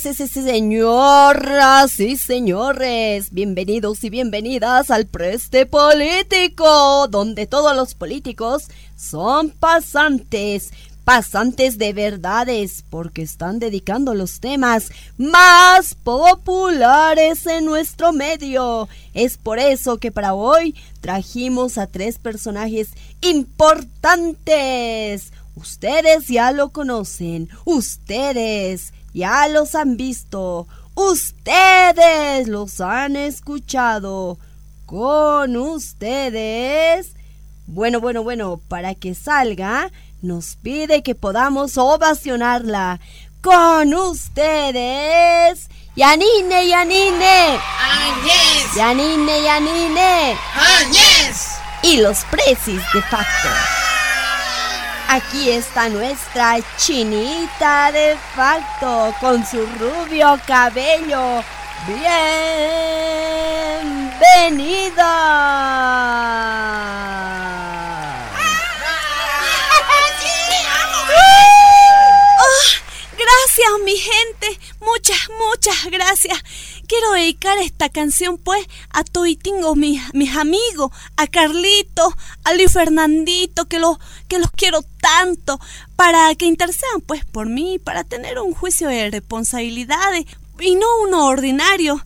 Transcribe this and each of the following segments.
señoras y señores, bienvenidos y bienvenidas al Preste Político, donde todos los políticos son pasantes, pasantes de verdades, porque están dedicando los temas más populares en nuestro medio. Es por eso que para hoy trajimos a tres personajes importantes. Ustedes ya lo conocen, ustedes ya los han visto, ustedes los han escuchado. Con ustedes. Bueno, bueno, bueno, para que salga, nos pide que podamos ovacionarla. Con ustedes. Yanine, Yanine. Añez. Yanine, Yanine. Añez. Y los precis de facto. Aquí está nuestra chinita de facto con su rubio cabello. Bienvenida. Gracias, mi gente. Muchas, muchas gracias. Quiero dedicar esta canción, pues, a toitingo, mis, mis amigos, a Carlito, a Luis Fernandito, que los, que los quiero tanto, para que intercedan, pues, por mí, para tener un juicio de responsabilidades y no uno ordinario.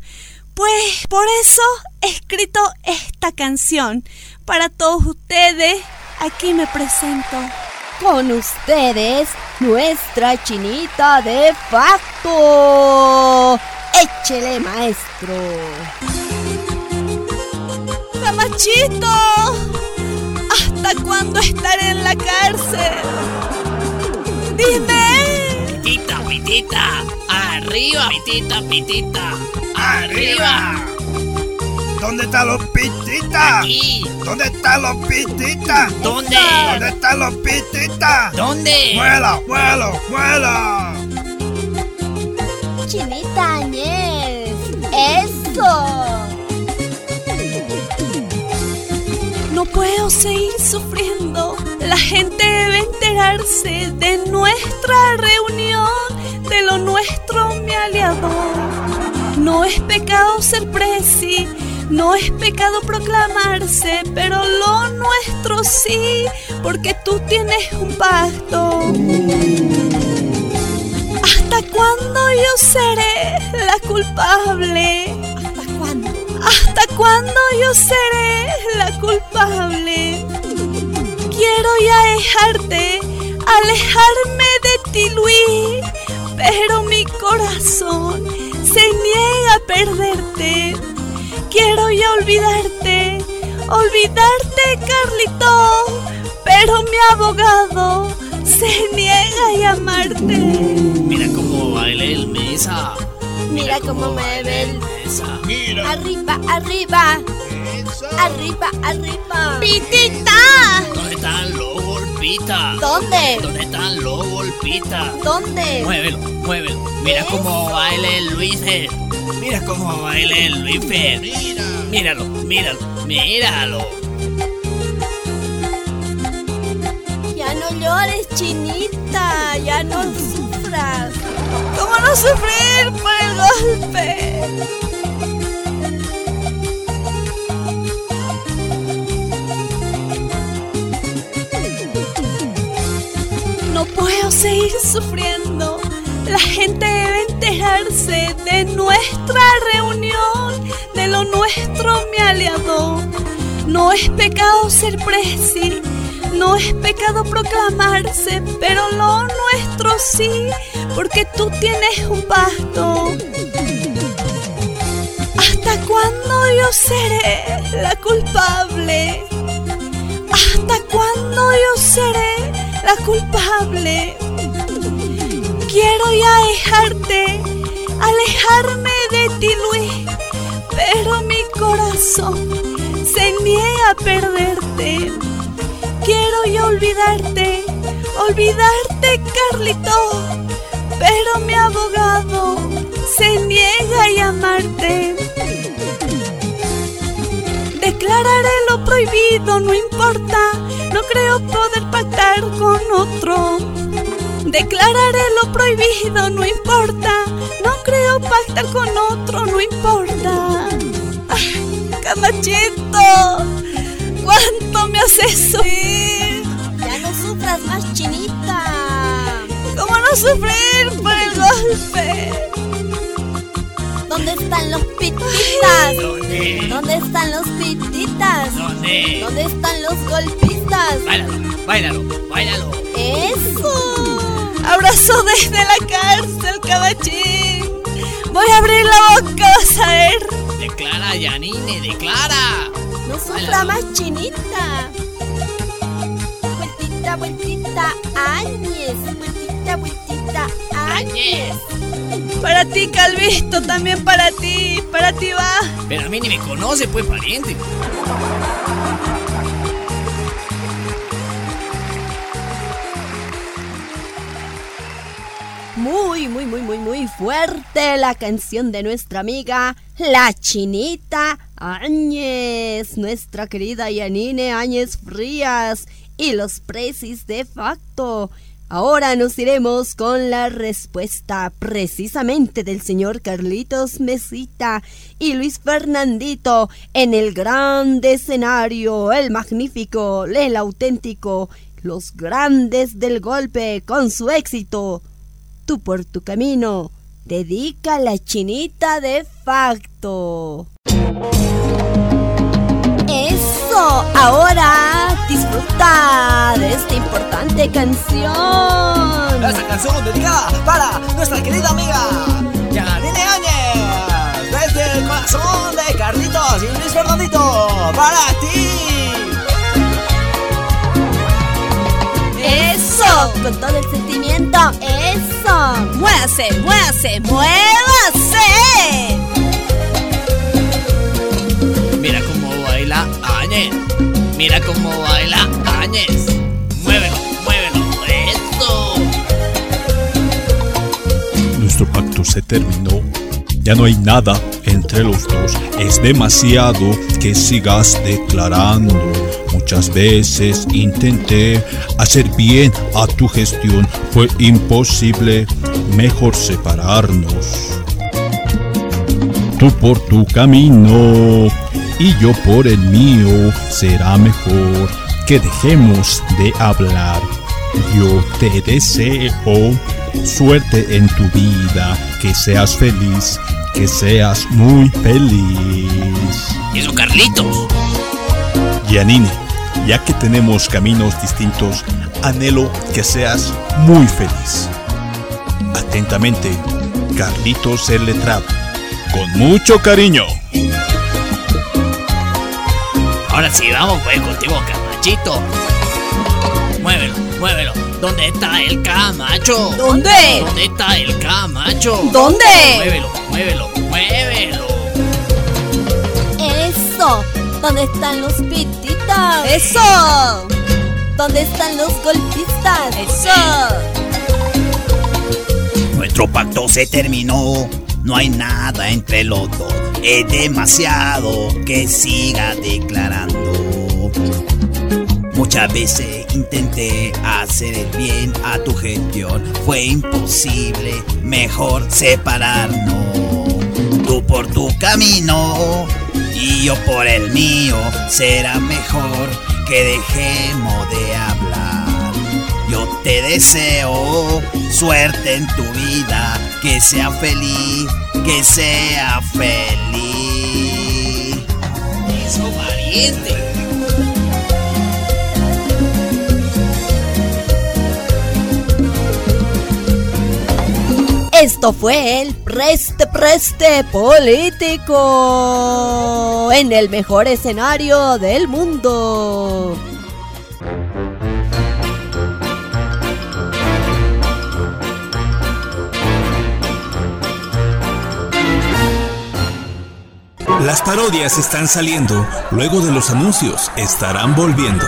Pues, por eso he escrito esta canción. Para todos ustedes, aquí me presento. Con ustedes, nuestra chinita de facto. Échele, maestro. ¡Camachito! ¿Hasta cuándo estaré en la cárcel? Dime. Pitita, pitita. Arriba, pitita, pitita. Arriba. ¿Dónde están los pititas? Aquí. ¿Dónde están los pititas? ¿Dónde? ¿Dónde están los pititas? ¿Dónde? ¡Muela, muela, muela! Añez. Eso. No puedo seguir sufriendo. La gente debe enterarse de nuestra reunión. De lo nuestro, mi aliado. No es pecado ser presi. No es pecado proclamarse, pero lo nuestro sí, porque tú tienes un pacto. ¿Hasta cuándo yo seré la culpable? ¿Hasta cuándo? ¿Hasta cuándo yo seré la culpable? Quiero ya dejarte, alejarme de ti, Luis, pero mi corazón se niega a perderte. Quiero ya olvidarte, olvidarte, Carlito, pero mi abogado se niega a llamarte. Mira cómo baila el mesa. Mira cómo me ve el- mesa. Mira. Arriba, arriba. Arriba, arriba. ¡Pitita! ¿Dónde están los golpitas? ¿Dónde? ¿Dónde están los golpitas? ¿Dónde? Muévelo, muévelo. Mira cómo baila el Luis Fer. Mira cómo baila el Luis Fer. Míralo, míralo, míralo. Chinita. Ya no sufras. ¿Cómo no sufrir por el golpe? No puedo seguir sufriendo. La gente debe enterarse de nuestra reunión, de lo nuestro, mi aliado. No es pecado ser presi, no es pecado proclamarse, pero lo nuestro sí, porque tú tienes un pacto. ¿Hasta cuándo yo seré la culpable? ¿Hasta cuándo yo seré la culpable? Quiero ya dejarte, alejarme de ti, Luis, pero mi corazón se niega a perderte. Quiero ya olvidarte, olvidarte, Carlito, pero mi abogado se niega a llamarte. Declararé lo prohibido, no importa, no creo poder pactar con otro. Declararé lo prohibido, no importa, no creo pactar con otro, no importa. Camachito, ¿cuánto me haces sufrir? Ya no sufras más, chinita. ¿Cómo no sufrir por el golpe? ¿Dónde están los pititas? ¿Dónde? ¿Dónde están los pititas? ¿Dónde? ¿Dónde están los golpistas? Báilalo, báilalo, báilalo. ¡Eso! Abrazo desde la cárcel, cabachín. Voy a abrir la boca, vas a ver. Declara, Yanine, declara. No sufra más, chinita. Vueltita, vueltita, Áñez. Vueltita, vueltita, Áñez. Para ti, Calvisto, también para ti. Para ti va. Pero a mí ni me conoce, pues, pariente. Muy, muy, muy, muy, muy fuerte la canción de nuestra amiga La Chinita Áñez, nuestra querida Yanine Áñez Frías y los precis de facto. Ahora nos iremos con la respuesta precisamente del señor Carlitos Mesita y Luis Fernandito en el grande escenario, el magnífico, el auténtico, los grandes del golpe con su éxito tú por tu camino. Dedica la chinita de facto. Eso, ahora disfruta de esta importante canción. Esta canción dedicada para nuestra querida amiga Yanine Áñez. Desde el corazón de Carlitos y Luis Fernandito. Para ti. Eso, con todo el sentimiento. Eso. Muévase, muévase, muévase. Mira cómo baila Áñez. Muévelo, muévelo. Eso. Nuestro pacto se terminó. Ya no hay nada entre los dos. Es demasiado que sigas declarando. Muchas veces intenté hacer bien a tu gestión. Fue imposible. Mejor separarnos. Tú por tu camino y yo por el mío. Será mejor que dejemos de hablar. Yo te deseo suerte en tu vida, que seas feliz, que seas muy feliz. Eso, Carlitos. Yanine, ya que tenemos caminos distintos, anhelo que seas muy feliz. Atentamente, Carlitos el letrado. Con mucho cariño. Ahora sí, vamos, pues, contigo, Camachito. Muévelo, muévelo. ¿Dónde está el Camacho? ¿Dónde? ¿Dónde está el Camacho? ¿Dónde? Muévelo, muévelo, muévelo. Eso. ¿Dónde están los pititas? Eso. ¿Dónde están los golpistas? Eso. Nuestro pacto se terminó, no hay nada entre los dos. Es demasiado que siga declarando. Muchas veces intenté hacer el bien a tu gestión, fue imposible, mejor separarnos. Tú por tu camino y yo por el mío, será mejor que dejemos de hablar. Yo te deseo suerte en tu vida, que sea feliz, que sea feliz. Eso, pariente. Esto fue el Preste Preste Político en el mejor escenario del mundo. Las parodias están saliendo, luego de los anuncios estarán volviendo.